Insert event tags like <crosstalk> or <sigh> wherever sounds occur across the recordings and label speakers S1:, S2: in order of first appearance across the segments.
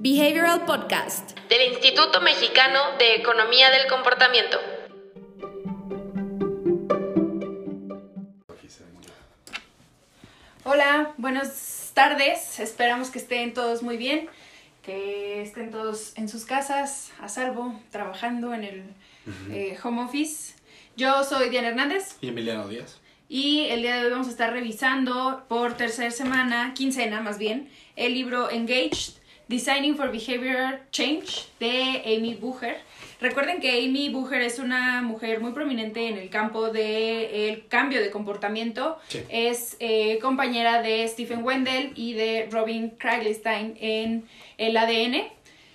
S1: Behavioral Podcast
S2: del Instituto Mexicano de Economía del Comportamiento.
S3: Hola, buenas tardes. Esperamos que estén todos muy bien, que estén todos en sus casas, a salvo, trabajando en el eh, home office. Yo soy Diana Hernández.
S4: Y Emiliano Díaz.
S3: Y el día de hoy vamos a estar revisando por tercera semana, quincena más bien, el libro Engaged, Designing for Behavioral Change de Amy Bucher. Recuerden que Amy Bucher es una mujer muy prominente en el campo del cambio de comportamiento.
S4: Sí.
S3: Es eh, compañera de Stephen Wendell y de Robin Kragelstein en el ADN.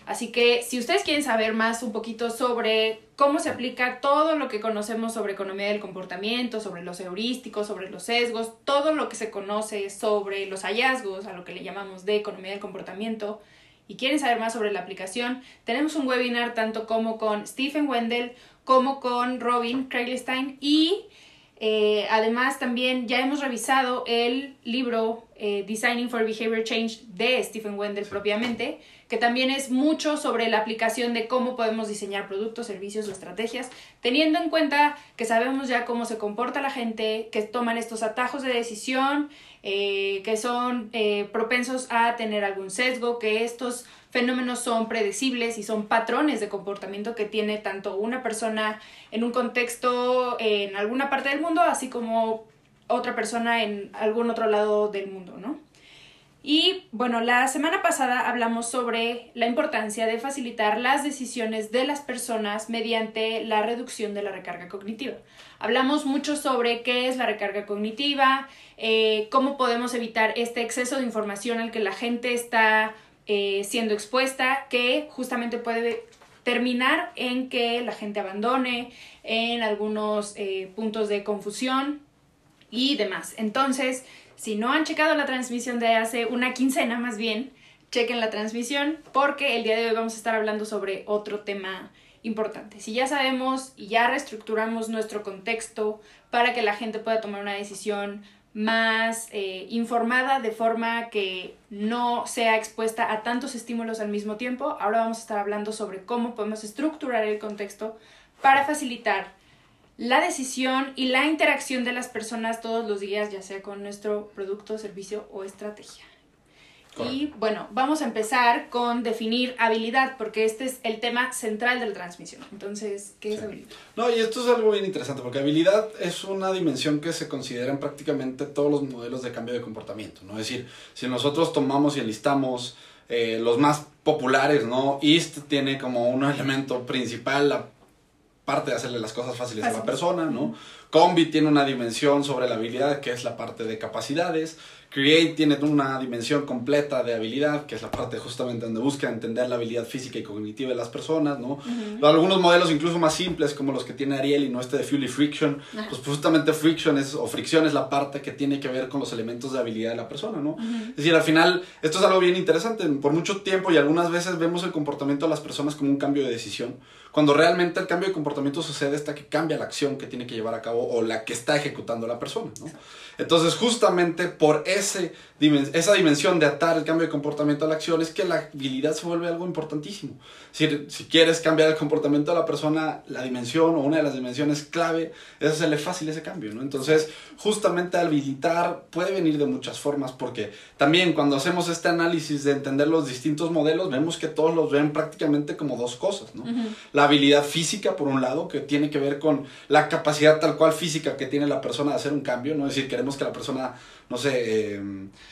S3: Así que si ustedes quieren saber más un poquito sobre cómo se aplica todo lo que conocemos sobre economía del comportamiento, sobre los heurísticos, sobre los sesgos, todo lo que se conoce sobre los hallazgos, a lo que le llamamos de economía del comportamiento, y quieren saber más sobre la aplicación, tenemos un webinar tanto como con Stephen Wendell como con Robin Kragelstein y eh, además también ya hemos revisado el libro eh, Designing for Behavior Change de Stephen Wendell propiamente, que también es mucho sobre la aplicación de cómo podemos diseñar productos, servicios o estrategias, teniendo en cuenta que sabemos ya cómo se comporta la gente, que toman estos atajos de decisión, eh, que son eh, propensos a tener algún sesgo, que estos fenómenos son predecibles y son patrones de comportamiento que tiene tanto una persona en un contexto en alguna parte del mundo, así como otra persona en algún otro lado del mundo, ¿no? Y bueno, la semana pasada hablamos sobre la importancia de facilitar las decisiones de las personas mediante la reducción de la recarga cognitiva. Hablamos mucho sobre qué es la recarga cognitiva, eh, cómo podemos evitar este exceso de información al que la gente está eh, siendo expuesta, que justamente puede terminar en que la gente abandone, en algunos eh, puntos de confusión y demás. Entonces, si no han checado la transmisión de hace una quincena más bien, chequen la transmisión porque el día de hoy vamos a estar hablando sobre otro tema importante. Si ya sabemos y ya reestructuramos nuestro contexto para que la gente pueda tomar una decisión más eh, informada de forma que no sea expuesta a tantos estímulos al mismo tiempo, ahora vamos a estar hablando sobre cómo podemos estructurar el contexto para facilitar la decisión y la interacción de las personas todos los días, ya sea con nuestro producto, servicio o estrategia. Y bueno, vamos a empezar con definir habilidad, porque este es el tema central de la transmisión. Entonces, ¿qué es
S4: Sí.
S3: habilidad?
S4: No, y esto es algo bien interesante, porque habilidad es una dimensión que se considera en prácticamente todos los modelos de cambio de comportamiento, ¿no? Es decir, si nosotros tomamos y enlistamos eh, los más populares, ¿no? EAST tiene como un elemento principal la parte de hacerle las cosas fáciles a la persona, ¿no? Combi tiene una dimensión sobre la habilidad, que es la parte de capacidades. Create tiene una dimensión completa de habilidad, que es la parte justamente donde busca entender la habilidad física y cognitiva de las personas, ¿no? Algunos modelos incluso más simples, como los que tiene Ariel y no este de Fuel y Friction, pues justamente friction es, o fricción es la parte que tiene que ver con los elementos de habilidad de la persona, ¿no? Es decir, al final, esto es algo bien interesante. Por mucho tiempo y algunas veces vemos el comportamiento de las personas como un cambio de decisión, cuando realmente el cambio de comportamiento sucede hasta que cambia la acción que tiene que llevar a cabo o la que está ejecutando la persona, ¿no? Entonces, justamente por ese, esa dimensión de atar el cambio de comportamiento a la acción es que la habilidad se vuelve algo importantísimo. Si, si quieres cambiar el comportamiento de la persona, la dimensión o una de las dimensiones clave es hacerle fácil ese cambio, ¿no? Entonces, justamente habilitar puede venir de muchas formas porque también cuando hacemos este análisis de entender los distintos modelos, vemos que todos los ven prácticamente como dos cosas, ¿no? La habilidad física, por un lado, que tiene que ver con la capacidad tal cual física que tiene la persona de hacer un cambio, ¿no? Es decir, queremos que la persona, no sé, eh,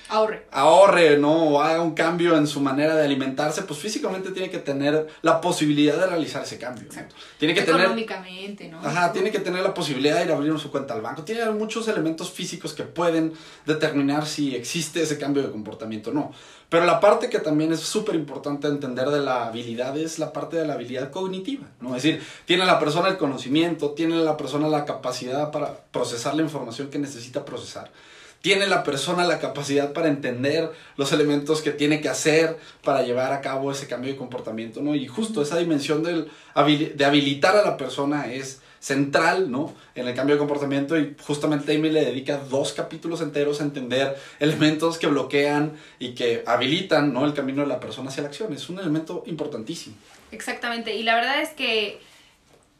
S3: Ahorre.
S4: ahorre, ¿no? O haga un cambio en su manera de alimentarse, pues físicamente tiene que tener la posibilidad de realizar ese cambio. ¿no? Tiene que tener...
S3: Económicamente, ¿no?
S4: Ajá, tiene que tener la posibilidad de ir a abrir su cuenta al banco. Tiene muchos elementos físicos que pueden determinar si existe ese cambio de comportamiento o no. Pero la parte que también es súper importante entender de la habilidad es la parte de la habilidad cognitiva, ¿no? Es decir, tiene la persona el conocimiento, tiene la persona la capacidad para procesar la información que necesita procesar. Tiene la persona la capacidad para entender los elementos que tiene que hacer para llevar a cabo ese cambio de comportamiento, ¿no? Y justo esa dimensión del de habilitar a la persona es central, ¿no? En el cambio de comportamiento y justamente Amy le dedica dos capítulos enteros a entender elementos que bloquean y que habilitan, ¿no? El camino de la persona hacia la acción. Es un elemento importantísimo.
S3: Exactamente. Y la verdad es que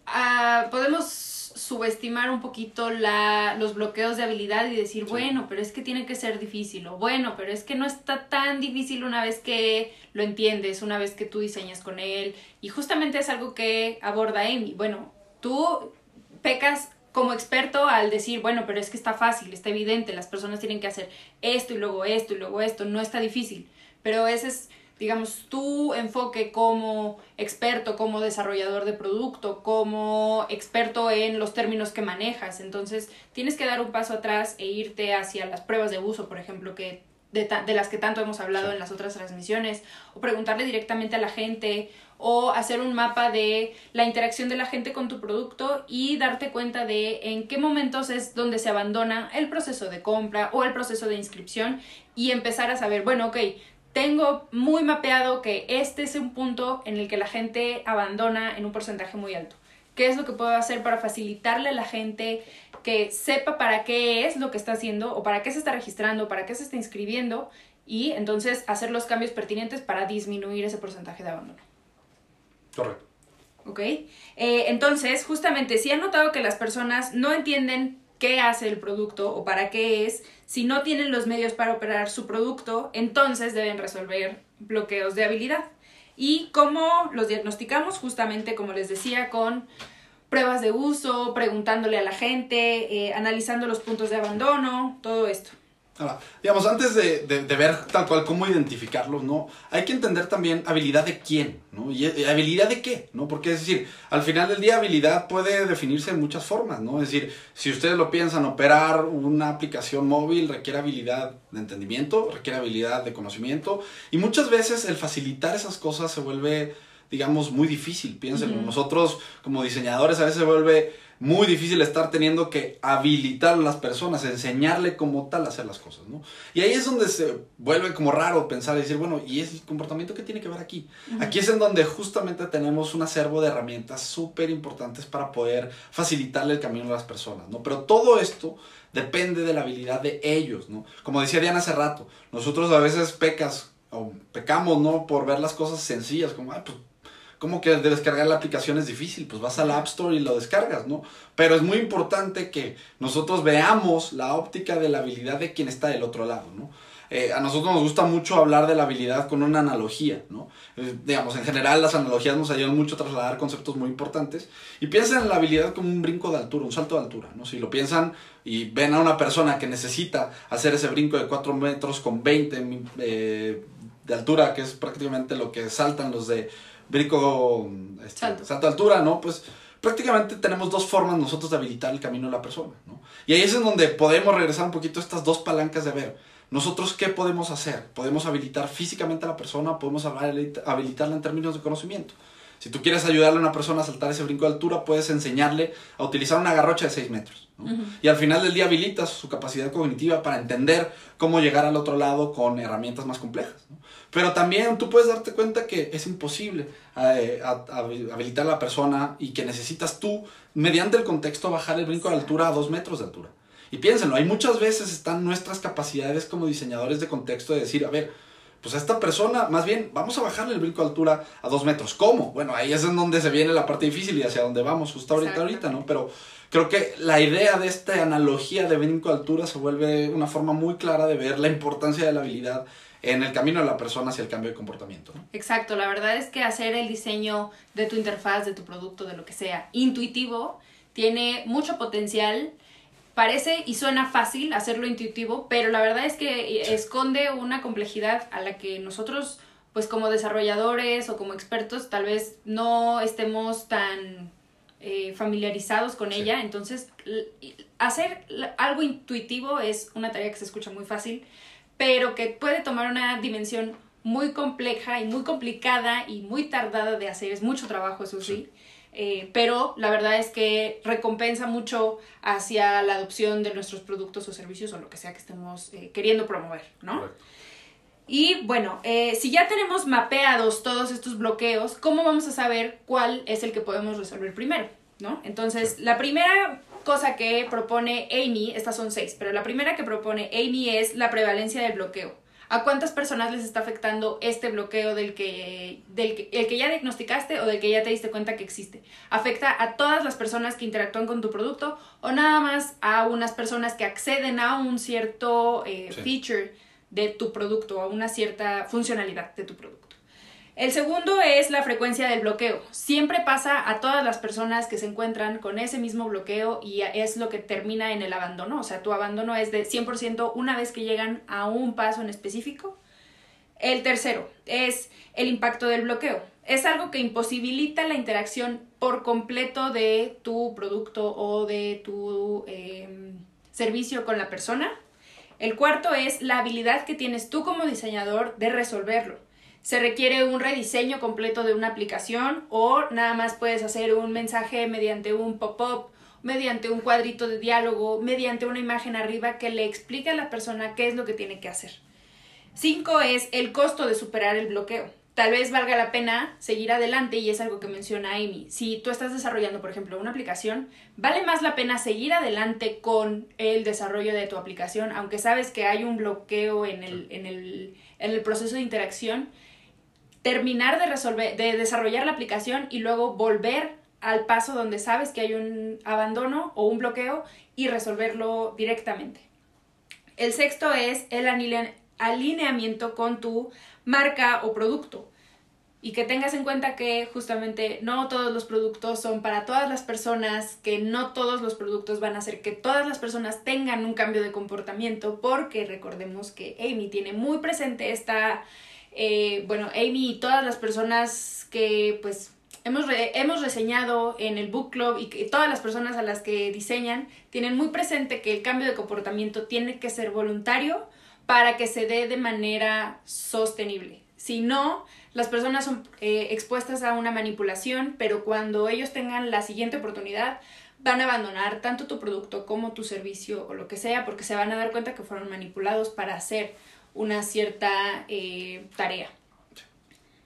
S3: ah, podemos subestimar un poquito la, los bloqueos de habilidad y decir, bueno, pero es que tiene que ser difícil, o bueno, pero es que no está tan difícil una vez que lo entiendes, una vez que tú diseñas con él. Y justamente es algo que aborda Amy. Bueno, tú pecas como experto al decir, bueno, pero es que está fácil, está evidente, las personas tienen que hacer esto y luego esto y luego esto, no está difícil. Pero ese es, digamos, tu enfoque como experto, como desarrollador de producto, como experto en los términos que manejas. Entonces, tienes que dar un paso atrás e irte hacia las pruebas de uso, por ejemplo, que de, de las que tanto hemos hablado en las otras transmisiones, o preguntarle directamente a la gente, o hacer un mapa de la interacción de la gente con tu producto y darte cuenta de en qué momentos es donde se abandona el proceso de compra o el proceso de inscripción y empezar a saber, bueno, ok, tengo muy mapeado que este es un punto en el que la gente abandona en un porcentaje muy alto. ¿Qué es lo que puedo hacer para facilitarle a la gente que sepa para qué es lo que está haciendo o para qué se está registrando, para qué se está inscribiendo y entonces hacer los cambios pertinentes para disminuir ese porcentaje de abandono?
S4: Correcto.
S3: ¿Ok? Eh, entonces, justamente, si han notado que las personas no entienden qué hace el producto o para qué es, si no tienen los medios para operar su producto, entonces deben resolver bloqueos de habilidad. ¿Y cómo los diagnosticamos? Justamente, como les decía, con pruebas de uso, preguntándole a la gente, eh, analizando los puntos de abandono, todo esto.
S4: Ahora, digamos, antes de, de, ver tal cual cómo identificarlos, ¿no? Hay que entender también habilidad de quién, ¿no? Y eh, habilidad de qué, ¿no? Porque es decir, al final del día habilidad puede definirse de muchas formas, ¿no? Es decir, si ustedes lo piensan, operar una aplicación móvil requiere habilidad de entendimiento, requiere habilidad de conocimiento, y muchas veces el facilitar esas cosas se vuelve, digamos, muy difícil, piénsenlo. Uh -huh. Nosotros como diseñadores a veces se vuelve muy difícil estar teniendo que habilitar a las personas, enseñarle como tal a hacer las cosas, ¿no? Y ahí es donde se vuelve como raro pensar y decir, bueno, ¿y es el comportamiento que tiene que ver aquí? Uh -huh. Aquí es en donde justamente tenemos un acervo de herramientas súper importantes para poder facilitarle el camino a las personas, ¿no? Pero todo esto depende de la habilidad de ellos, ¿no? Como decía Diana hace rato, nosotros a veces pecas o pecamos, ¿no? Por ver las cosas sencillas, como, ay, pues ¿Cómo que de descargar la aplicación es difícil? Pues vas al App Store y lo descargas, ¿no? Pero es muy importante que nosotros veamos la óptica de la habilidad de quien está del otro lado, ¿no? Eh, a nosotros nos gusta mucho hablar de la habilidad con una analogía, ¿no? Eh, digamos, en general las analogías nos ayudan mucho a trasladar conceptos muy importantes. Y piensen en la habilidad como un brinco de altura, un salto de altura, ¿no? Si lo piensan y ven a una persona que necesita hacer ese brinco de 4 metros con 20 eh, de altura, que es prácticamente lo que saltan los de brinco, este, salto. salto de altura, ¿no? Pues prácticamente tenemos dos formas nosotros de habilitar el camino de la persona, ¿no? Y ahí es en donde podemos regresar un poquito a estas dos palancas de ver, nosotros qué podemos hacer? Podemos habilitar físicamente a la persona, podemos habilitarla en términos de conocimiento. Si tú quieres ayudarle a una persona a saltar ese brinco de altura, puedes enseñarle a utilizar una garrocha de 6 metros. ¿no? Uh -huh. Y al final del día habilitas su capacidad cognitiva para entender cómo llegar al otro lado con herramientas más complejas. ¿no? Pero también tú puedes darte cuenta que es imposible eh, a, a, habilitar a la persona y que necesitas tú, mediante el contexto, bajar el brinco de altura a 2 metros de altura. Y piénsenlo, hay muchas veces están nuestras capacidades como diseñadores de contexto de decir, a ver, pues a esta persona, más bien, vamos a bajarle el brinco de altura a dos metros. ¿Cómo? Bueno, ahí es en donde se viene la parte difícil y hacia donde vamos justo ahorita, ahorita, ¿no? Pero creo que la idea de esta analogía de brinco de altura se vuelve una forma muy clara de ver la importancia de la habilidad en el camino de la persona hacia el cambio de comportamiento. ¿no?
S3: Exacto, la verdad es que hacer el diseño de tu interfaz, de tu producto, de lo que sea, intuitivo, tiene mucho potencial parece y suena fácil hacerlo intuitivo, pero la verdad es que esconde una complejidad a la que nosotros, pues como desarrolladores o como expertos, tal vez no estemos tan eh, familiarizados con sí. ella. Entonces, hacer algo intuitivo es una tarea que se escucha muy fácil, pero que puede tomar una dimensión muy compleja y muy complicada y muy tardada de hacer. Es mucho trabajo, eso sí. sí eh, pero la verdad es que recompensa mucho hacia la adopción de nuestros productos o servicios o lo que sea que estemos eh, queriendo promover, ¿no? Correcto. Y bueno, eh, si ya tenemos mapeados todos estos bloqueos, ¿cómo vamos a saber cuál es el que podemos resolver primero? ¿no? Entonces, la primera cosa que propone Amy, estas son seis, pero la primera que propone Amy es la prevalencia del bloqueo. ¿A cuántas personas les está afectando este bloqueo del que, del que, el que ya diagnosticaste o del que ya te diste cuenta que existe? ¿Afecta a todas las personas que interactúan con tu producto o nada más a unas personas que acceden a un cierto eh,
S4: Sí.
S3: feature de tu producto, a una cierta funcionalidad de tu producto? El segundo es la frecuencia del bloqueo. Siempre pasa a todas las personas que se encuentran con ese mismo bloqueo y es lo que termina en el abandono. O sea, tu abandono es de 100% una vez que llegan a un paso en específico. El tercero es el impacto del bloqueo. Es algo que imposibilita la interacción por completo de tu producto o de tu eh, servicio con la persona. El cuarto es la habilidad que tienes tú como diseñador de resolverlo. Se requiere un rediseño completo de una aplicación o nada más puedes hacer un mensaje mediante un pop-up, mediante un cuadrito de diálogo, mediante una imagen arriba que le explique a la persona qué es lo que tiene que hacer. Cinco es el costo de superar el bloqueo. Tal vez valga la pena seguir adelante y es algo que menciona Amy. Si tú estás desarrollando, por ejemplo, una aplicación, vale más la pena seguir adelante con el desarrollo de tu aplicación, aunque sabes que hay un bloqueo en el, en el, en el proceso de interacción, terminar de resolver, de desarrollar la aplicación y luego volver al paso donde sabes que hay un abandono o un bloqueo y resolverlo directamente. El sexto es el alineamiento con tu marca o producto. Y que tengas en cuenta que justamente no todos los productos son para todas las personas, que no todos los productos van a hacer que todas las personas tengan un cambio de comportamiento, porque recordemos que Amy tiene muy presente esta, eh, bueno, Amy y todas las personas que pues hemos, hemos reseñado en el book club y que todas las personas a las que diseñan tienen muy presente que el cambio de comportamiento tiene que ser voluntario para que se dé de manera sostenible. Si no, las personas son eh, expuestas a una manipulación, pero cuando ellos tengan la siguiente oportunidad, van a abandonar tanto tu producto como tu servicio o lo que sea, porque se van a dar cuenta que fueron manipulados para hacer una cierta eh, tarea.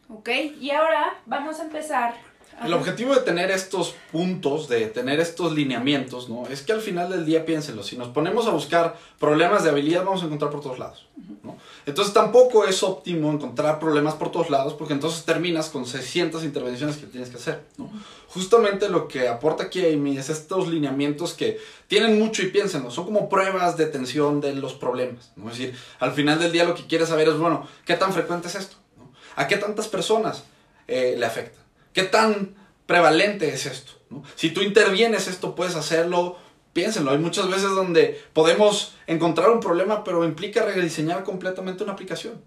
S3: ¿Ok? Y ahora vamos a empezar.
S4: El objetivo de tener estos puntos, de tener estos lineamientos, ¿no? Es que al final del día piénsenlo, si nos ponemos a buscar problemas de habilidad vamos a encontrar por todos lados, ¿no? Entonces tampoco es óptimo encontrar problemas por todos lados porque entonces terminas con 600 intervenciones que tienes que hacer, ¿no? Justamente lo que aporta aquí Amy es estos lineamientos que tienen mucho y piénsenlo, son como pruebas de tensión de los problemas, ¿no? Es decir, al final del día lo que quieres saber es, bueno, ¿qué tan frecuente es esto? ¿no? ¿A qué tantas personas eh, le afecta? ¿Qué tan prevalente es esto? ¿no? Si tú intervienes esto, puedes hacerlo, piénsenlo. Hay muchas veces donde podemos encontrar un problema, pero implica rediseñar completamente una aplicación.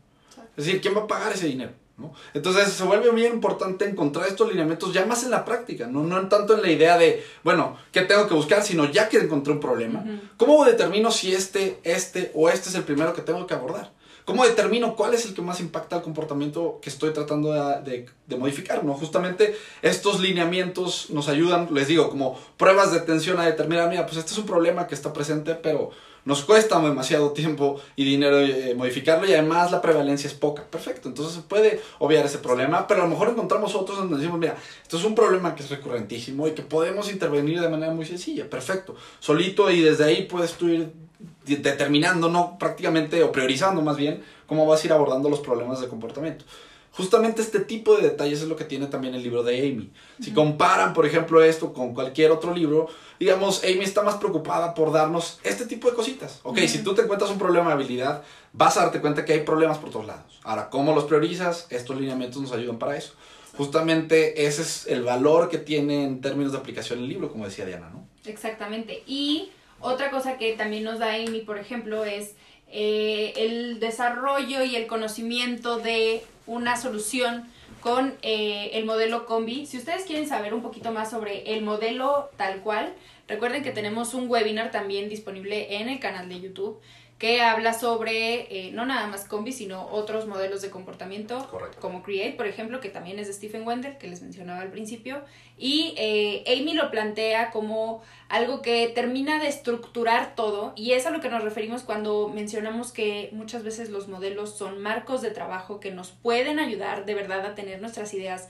S4: Es decir, ¿quién va a pagar ese dinero? ¿no? Entonces se vuelve bien importante encontrar estos lineamientos ya más en la práctica, ¿no? no tanto en la idea de, bueno, ¿qué tengo que buscar? Sino ya que encontré un problema. ¿cómo determino si este, este o este es el primero que tengo que abordar? ¿Cómo determino cuál es el que más impacta el comportamiento que estoy tratando de, modificar? ¿no? Justamente estos lineamientos nos ayudan, les digo, como pruebas de atención a determinar, mira, pues este es un problema que está presente, pero nos cuesta demasiado tiempo y dinero eh, modificarlo y además la prevalencia es poca. Perfecto, entonces se puede obviar ese problema, pero a lo mejor encontramos otros donde decimos, mira, esto es un problema que es recurrentísimo y que podemos intervenir de manera muy sencilla. Perfecto, solito y desde ahí puedes tú ir determinando, no prácticamente, o priorizando más bien, cómo vas a ir abordando los problemas de comportamiento. Justamente este tipo de detalles es lo que tiene también el libro de Amy. Si comparan, por ejemplo, esto con cualquier otro libro, digamos, Amy está más preocupada por darnos este tipo de cositas. Ok, si tú te encuentras un problema de habilidad, vas a darte cuenta que hay problemas por todos lados. Ahora, ¿cómo los priorizas? Estos lineamientos nos ayudan para eso. Justamente ese es el valor que tiene en términos de aplicación el libro, como decía Diana, ¿no?
S3: Exactamente. Y otra cosa que también nos da Amy, por ejemplo, es eh, el desarrollo y el conocimiento de una solución con eh, el modelo combi. Si ustedes quieren saber un poquito más sobre el modelo tal cual, recuerden que tenemos un webinar también disponible en el canal de YouTube que habla sobre eh, no nada más combi, sino otros modelos de comportamiento,
S4: Correcto.
S3: como Create, por ejemplo, que también es de Stephen Wendell, que les mencionaba al principio. Y eh, Amy lo plantea como algo que termina de estructurar todo, y es a lo que nos referimos cuando mencionamos que muchas veces los modelos son marcos de trabajo que nos pueden ayudar de verdad a tener nuestras ideas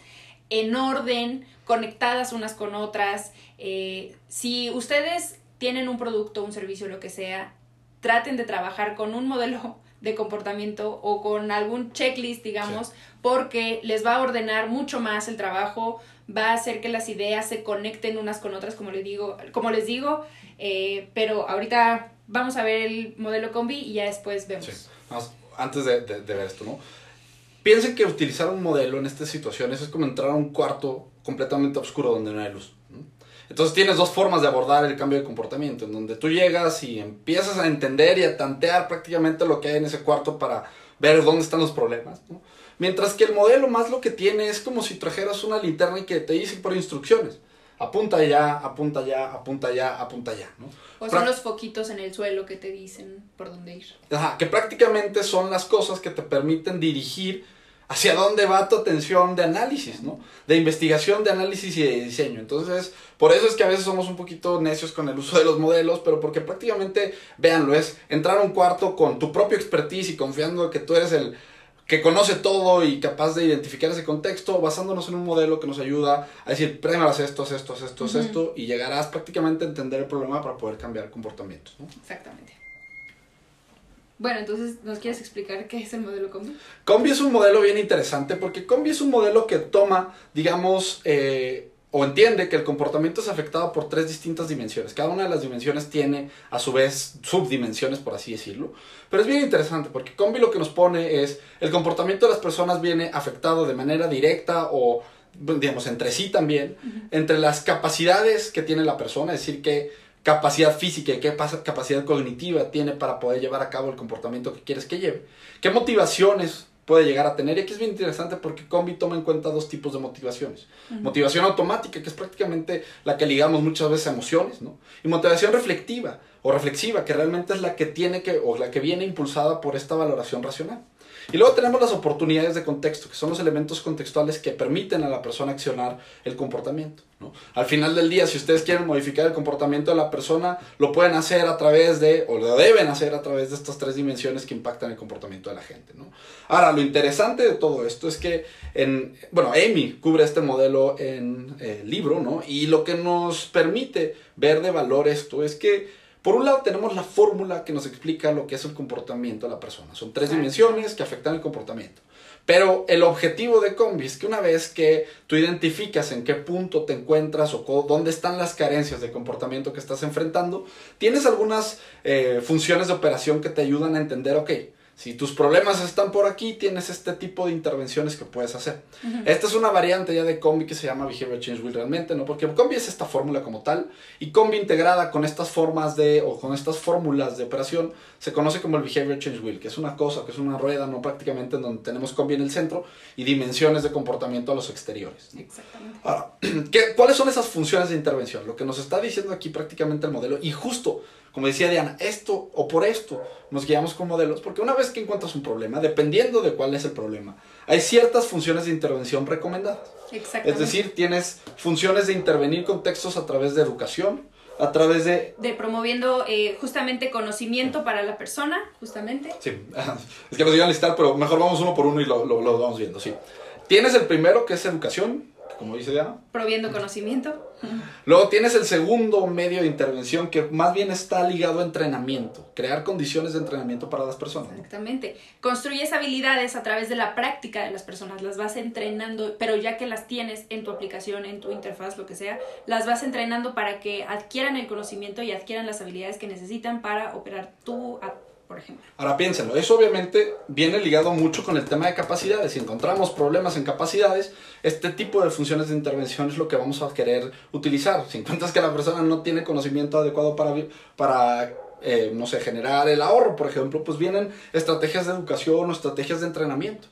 S3: en orden, conectadas unas con otras. Eh, si ustedes tienen un producto, un servicio, lo que sea, traten de trabajar con un modelo <laughs> de comportamiento o con algún checklist, digamos, porque les va a ordenar mucho más el trabajo, va a hacer que las ideas se conecten unas con otras, como les digo, como les digo eh, pero ahorita vamos a ver el modelo combi y ya después vemos. Sí.
S4: antes de, de, ver esto, ¿no? Piensen que utilizar un modelo en estas situaciones es como entrar a un cuarto completamente oscuro donde no hay luz. Entonces tienes dos formas de abordar el cambio de comportamiento, en donde tú llegas y empiezas a entender y a tantear prácticamente lo que hay en ese cuarto para ver dónde están los problemas. Mientras que el modelo más lo que tiene es como si trajeras una linterna y que te dice por instrucciones. Apunta allá, apunta allá, apunta allá, apunta allá. ¿no?
S3: O son los foquitos en el suelo que te dicen por dónde ir.
S4: Ajá, que prácticamente son las cosas que te permiten dirigir hacia dónde va tu atención de análisis, ¿no? De investigación, de análisis y de diseño. Entonces, por eso es que a veces somos un poquito necios con el uso de los modelos, pero porque prácticamente, véanlo, es entrar a un cuarto con tu propio expertise y confiando que tú eres el que conoce todo y capaz de identificar ese contexto, basándonos en un modelo que nos ayuda a decir, haz esto, haz esto, haz esto, haz esto, y llegarás prácticamente a entender el problema para poder cambiar comportamientos. ¿no?
S3: Exactamente. Bueno, entonces, ¿nos quieres explicar qué es el modelo Combi?
S4: Combi es un modelo bien interesante porque Combi es un modelo que toma, digamos, eh, o entiende que el comportamiento es afectado por tres distintas dimensiones. Cada una de las dimensiones tiene, a su vez, subdimensiones, por así decirlo. Pero es bien interesante porque Combi lo que nos pone es, el comportamiento de las personas viene afectado de manera directa o, digamos, entre sí también, entre las capacidades que tiene la persona, es decir, que capacidad física y qué capacidad cognitiva tiene para poder llevar a cabo el comportamiento que quieres que lleve, qué motivaciones puede llegar a tener. Y aquí es bien interesante porque Combi toma en cuenta dos tipos de motivaciones. Motivación automática, que es prácticamente la que ligamos muchas veces a emociones, ¿no? Y motivación reflectiva o reflexiva, que realmente es la que tiene que, o la que viene impulsada por esta valoración racional. Y luego tenemos las oportunidades de contexto, que son los elementos contextuales que permiten a la persona accionar el comportamiento. Al final del día, si ustedes quieren modificar el comportamiento de la persona, lo pueden hacer a través de, o lo deben hacer a través de estas tres dimensiones que impactan el comportamiento de la gente. Ahora, lo interesante de todo esto es que, en, bueno, Amy cubre este modelo en el libro, ¿no? Y lo que nos permite ver de valor esto es que por un lado tenemos la fórmula que nos explica lo que es el comportamiento de la persona. Son tres dimensiones que afectan el comportamiento. Pero el objetivo de Combi es que una vez que tú identificas en qué punto te encuentras o dónde están las carencias de comportamiento que estás enfrentando, tienes algunas eh, funciones de operación que te ayudan a entender, ok, si tus problemas están por aquí, tienes este tipo de intervenciones que puedes hacer. Esta es una variante ya de Combi que se llama Behavior Change Wheel realmente, ¿no? Porque Combi es esta fórmula como tal y Combi integrada con estas formas de, o con estas fórmulas de operación, se conoce como el Behavior Change Wheel, que es una cosa, que es una rueda, ¿no? Prácticamente en donde tenemos Combi en el centro y dimensiones de comportamiento a los exteriores.
S3: Exactamente.
S4: Ahora, <clears throat> ¿qué, ¿cuáles son esas funciones de intervención? Lo que nos está diciendo aquí prácticamente el modelo y justo como decía Diana, esto o por esto nos guiamos con modelos, porque una vez que encuentras un problema, dependiendo de cuál es el problema, hay ciertas funciones de intervención recomendadas. Es decir, tienes funciones de intervenir con textos a través de educación, a través de...
S3: De promoviendo eh, justamente conocimiento para la persona, justamente.
S4: Sí, <laughs> es que los iban a listar, pero mejor vamos uno por uno y lo, lo, lo vamos viendo, sí. Tienes el primero, que es educación, como dice ya.
S3: Proviendo conocimiento.
S4: Luego tienes el segundo medio de intervención que más bien está ligado a entrenamiento, crear condiciones de entrenamiento para las personas.
S3: Exactamente. Construyes habilidades a través de la práctica de las personas, las vas entrenando, pero ya que las tienes en tu aplicación, en tu interfaz, lo que sea, las vas entrenando para que adquieran el conocimiento y adquieran las habilidades que necesitan para operar tu por ejemplo.
S4: Ahora piénsenlo, eso obviamente viene ligado mucho con el tema de capacidades. Si encontramos problemas en capacidades, este tipo de funciones de intervención es lo que vamos a querer utilizar. Si encuentras que la persona no tiene conocimiento adecuado para, para eh, no sé, generar el ahorro, por ejemplo, pues vienen estrategias de educación o estrategias de entrenamiento.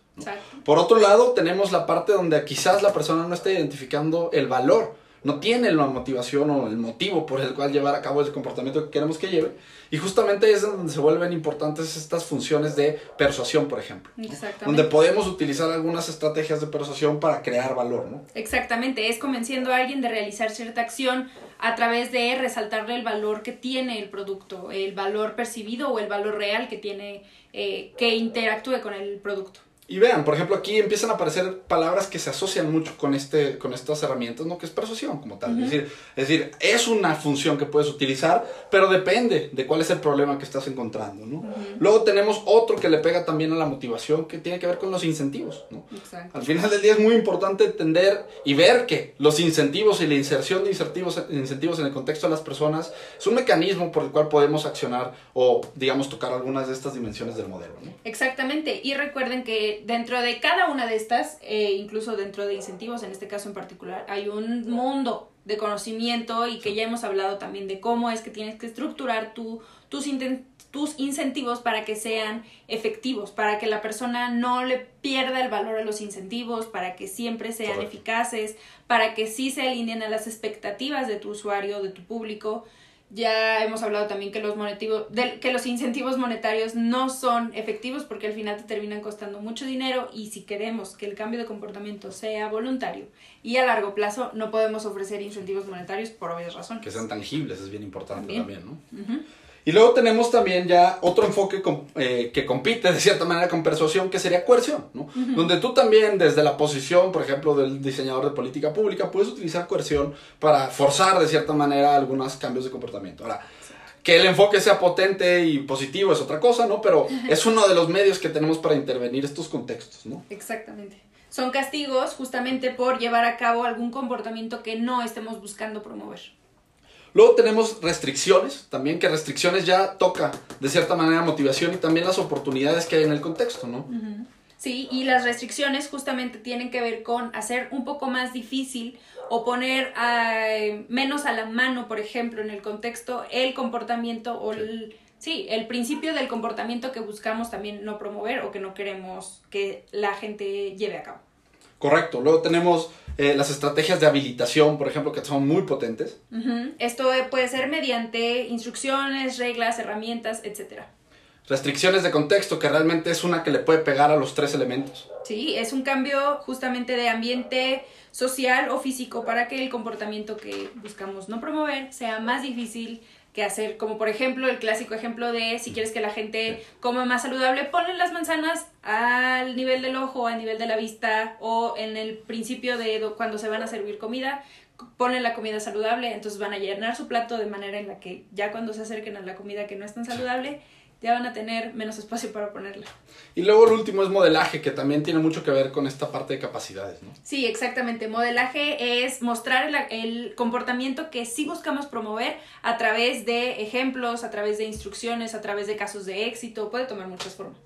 S4: Por otro lado, tenemos la parte donde quizás la persona no está identificando el valor no tiene la motivación o el motivo por el cual llevar a cabo el comportamiento que queremos que lleve. Y justamente es donde se vuelven importantes estas funciones de persuasión, por ejemplo. Exactamente. Donde podemos utilizar algunas estrategias de persuasión para crear valor, ¿no?
S3: Exactamente, es convenciendo a alguien de realizar cierta acción a través de resaltarle el valor que tiene el producto, el valor percibido o el valor real que tiene, eh, que interactúe con el producto.
S4: Y vean, por ejemplo, aquí empiezan a aparecer palabras que se asocian mucho con, este, con estas herramientas, ¿no? Que es persuasión como tal. es, decir, es decir, es una función que puedes utilizar, pero depende de cuál es el problema que estás encontrando, ¿no? Luego tenemos otro que le pega también a la motivación, que tiene que ver con los incentivos, ¿no? Al final del día es muy importante entender y ver que los incentivos y la inserción de incentivos, incentivos en el contexto de las personas es un mecanismo por el cual podemos accionar o, digamos, tocar algunas de estas dimensiones del modelo, ¿no?
S3: Exactamente. Y recuerden que dentro de cada una de estas, eh, incluso dentro de incentivos, en este caso en particular, hay un mundo de conocimiento y que ya hemos hablado también de cómo es que tienes que estructurar tu, tus, tus incentivos para que sean efectivos, para que la persona no le pierda el valor a los incentivos, para que siempre sean eficaces, para que sí se alineen a las expectativas de tu usuario, de tu público. Ya hemos hablado también que los, que los incentivos monetarios no son efectivos porque al final te terminan costando mucho dinero y si queremos que el cambio de comportamiento sea voluntario y a largo plazo no podemos ofrecer incentivos monetarios por obvias razones.
S4: Que sean tangibles, es bien importante también, ¿no? Y luego tenemos también ya otro enfoque eh, que compite de cierta manera con persuasión, que sería coerción, ¿no? Donde tú también desde la posición, por ejemplo, del diseñador de política pública, puedes utilizar coerción para forzar de cierta manera algunos cambios de comportamiento. Ahora, que el enfoque sea potente y positivo es otra cosa, ¿no? Pero es uno de los medios que tenemos para intervenir estos contextos, ¿no?
S3: Exactamente. Son castigos justamente por llevar a cabo algún comportamiento que no estemos buscando promover.
S4: Luego tenemos restricciones, también que restricciones ya toca de cierta manera motivación y también las oportunidades que hay en el contexto, ¿no?
S3: Sí, y las restricciones justamente tienen que ver con hacer un poco más difícil o poner menos a la mano, por ejemplo, en el contexto, el comportamiento o el, sí, el principio del comportamiento que buscamos también no promover o que no queremos que la gente lleve a cabo.
S4: Correcto. Luego tenemos eh, las estrategias de habilitación, por ejemplo, que son muy potentes.
S3: Esto puede ser mediante instrucciones, reglas, herramientas, etc.
S4: Restricciones de contexto, que realmente es una que le puede pegar a los tres elementos.
S3: Sí, es un cambio justamente de ambiente social o físico para que el comportamiento que buscamos no promover sea más difícil que hacer, como por ejemplo el clásico ejemplo de si quieres que la gente coma más saludable, ponle las manzanas al nivel del ojo, al nivel de la vista o en el principio de cuando se van a servir comida, ponle la comida saludable, entonces van a llenar su plato de manera en la que ya cuando se acerquen a la comida que no es tan saludable, ya van a tener menos espacio para ponerla.
S4: Y luego el último es modelaje, que también tiene mucho que ver con esta parte de capacidades, ¿no?
S3: Sí, exactamente. Modelaje es mostrar el, comportamiento que sí buscamos promover a través de ejemplos, a través de instrucciones, a través de casos de éxito. Puede tomar muchas formas.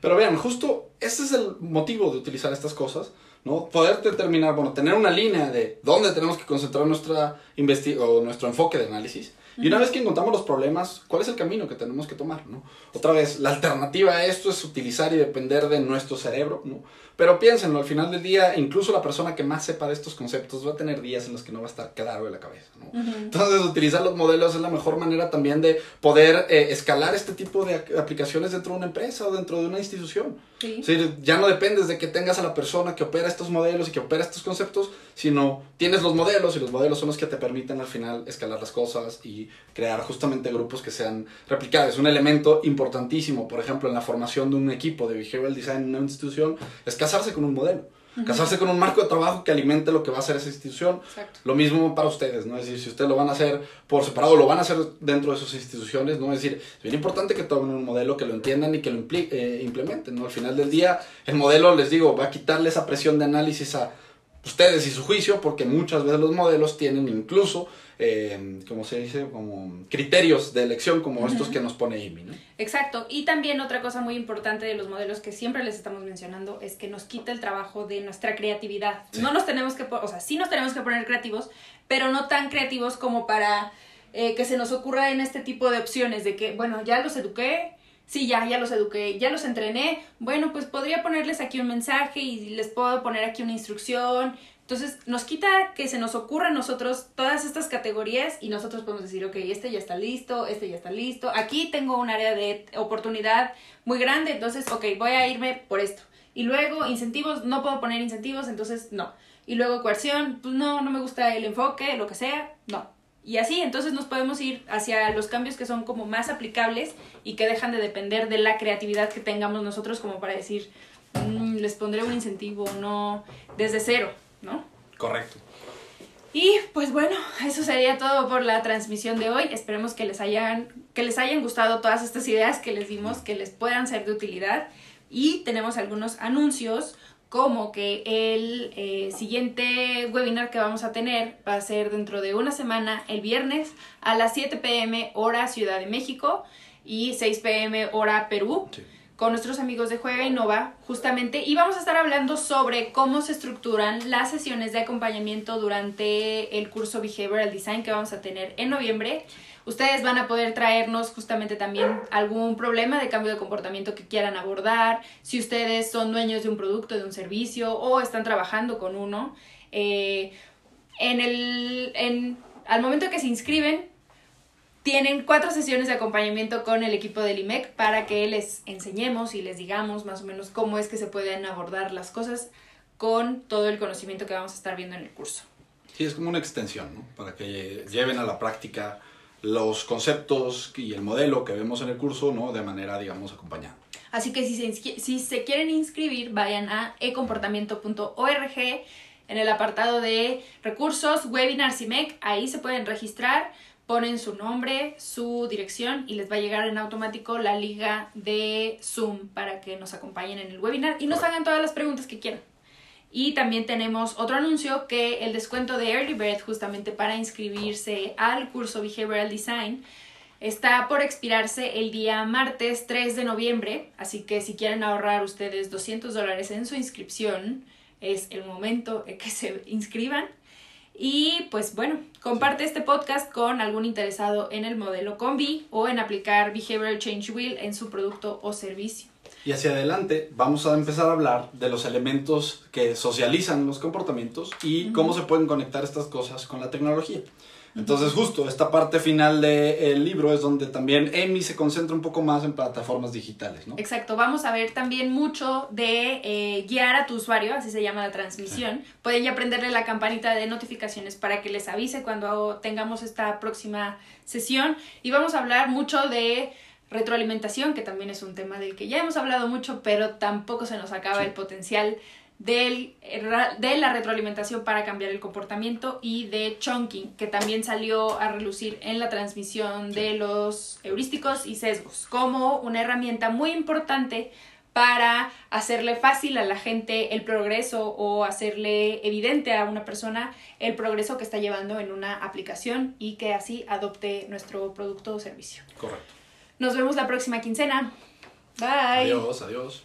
S4: Pero vean, justo ese es el motivo de utilizar estas cosas, ¿no? Poder determinar, bueno, tener una línea de dónde tenemos que concentrar nuestra o nuestro enfoque de análisis y una vez que encontramos los problemas, ¿cuál es el camino que tenemos que tomar? ¿no? Otra vez, la alternativa a esto es utilizar y depender de nuestro cerebro, ¿no? Pero piénsenlo, al final del día, incluso la persona que más sepa de estos conceptos va a tener días en los que no va a estar claro de la cabeza. ¿no? Entonces, utilizar los modelos es la mejor manera también de poder eh, escalar este tipo de aplicaciones dentro de una empresa o dentro de una institución. Sí. ya no dependes de que tengas a la persona que opera estos modelos y que opera estos conceptos, sino tienes los modelos y los modelos son los que te permiten al final escalar las cosas y crear justamente grupos que sean replicables. Un elemento importantísimo, por ejemplo, en la formación de un equipo de behavioral design en una institución es casarse con un modelo. Casarse con un marco de trabajo que alimente lo que va a hacer esa institución. Lo mismo para ustedes, ¿no? Es decir, si ustedes lo van a hacer por separado, lo van a hacer dentro de sus instituciones, ¿no? Es decir, es bien importante que tomen un modelo, que lo entiendan y que lo eh, implementen, ¿no? Al final del día, el modelo, les digo, va a quitarle esa presión de análisis a ustedes y su juicio, porque muchas veces los modelos tienen incluso eh, como se dice, como criterios de elección como estos que nos pone Amy, ¿no?
S3: Exacto. Y también otra cosa muy importante de los modelos que siempre les estamos mencionando es que nos quita el trabajo de nuestra creatividad. No nos tenemos que, o sea, sí nos tenemos que poner creativos, pero no tan creativos como para eh, que se nos ocurra en este tipo de opciones de que, bueno, ya los eduqué, sí, ya, ya los eduqué, ya los entrené, bueno, pues podría ponerles aquí un mensaje y les puedo poner aquí una instrucción entonces nos quita que se nos ocurra a nosotros todas estas categorías y nosotros podemos decir, ok, este ya está listo, este ya está listo, aquí tengo un área de oportunidad muy grande, entonces, ok, voy a irme por esto. Y luego incentivos, no puedo poner incentivos, entonces no. Y luego coerción, pues no, no me gusta el enfoque, lo que sea, no. y así, entonces nos podemos ir hacia los cambios que son como más aplicables y que dejan de depender de la creatividad que tengamos nosotros como para decir, mm, les pondré un incentivo, no, desde cero, ¿no?
S4: Correcto.
S3: Y pues bueno, eso sería todo por la transmisión de hoy. Esperemos que les hayan, que les hayan gustado todas estas ideas que les dimos, que les puedan ser de utilidad. Y tenemos algunos anuncios como que el eh, siguiente webinar que vamos a tener va a ser dentro de una semana, el viernes, a las 7 pm hora Ciudad de México y 6 pm hora Perú.
S4: Sí.
S3: Con nuestros amigos de Juega Innova, justamente, y vamos a estar hablando sobre cómo se estructuran las sesiones de acompañamiento durante el curso Behavioral Design que vamos a tener en noviembre. Ustedes van a poder traernos justamente también algún problema de cambio de comportamiento que quieran abordar, si ustedes son dueños de un producto, de un servicio o están trabajando con uno. Eh, en el, en, al momento que se inscriben, tienen cuatro sesiones de acompañamiento con el equipo del IMEC para que les enseñemos y les digamos más o menos cómo es que se pueden abordar las cosas con todo el conocimiento que vamos a estar viendo en el curso.
S4: Sí, es como una extensión, ¿no? Para que lleven a la práctica los conceptos y el modelo que vemos en el curso, ¿no? De manera, digamos, acompañada.
S3: Así que si se, si se quieren inscribir, vayan a ecomportamiento.org en el apartado de recursos, webinars y MEC, ahí se pueden registrar, ponen su nombre, su dirección y les va a llegar en automático la liga de Zoom para que nos acompañen en el webinar y nos hagan todas las preguntas que quieran. Y también tenemos otro anuncio que el descuento de Early Bird justamente para inscribirse al curso Behavioral Design está por expirarse el día martes 3 de noviembre, así que si quieren ahorrar ustedes 200 dólares en su inscripción, es el momento en que se inscriban. Y pues bueno, comparte este podcast con algún interesado en el modelo Combi o en aplicar Behavioral Change Wheel en su producto o servicio.
S4: Y hacia adelante vamos a empezar a hablar de los elementos que socializan los comportamientos y cómo se pueden conectar estas cosas con la tecnología. Entonces justo esta parte final del libro es donde también Amy se concentra un poco más en plataformas digitales, ¿no?
S3: Exacto, vamos a ver también mucho de eh, guiar a tu usuario, así se llama la transmisión. Pueden ya prenderle la campanita de notificaciones para que les avise cuando tengamos esta próxima sesión. Y vamos a hablar mucho de retroalimentación, que también es un tema del que ya hemos hablado mucho, pero tampoco se nos acaba
S4: Sí.
S3: el potencial del, de la retroalimentación para cambiar el comportamiento y de chunking, que también salió a relucir en la transmisión de los heurísticos y sesgos, como una herramienta muy importante para hacerle fácil a la gente el progreso o hacerle evidente a una persona el progreso que está llevando en una aplicación y que así adopte nuestro producto o servicio.
S4: Correcto.
S3: Nos vemos la próxima quincena. Bye.
S4: Adiós, adiós.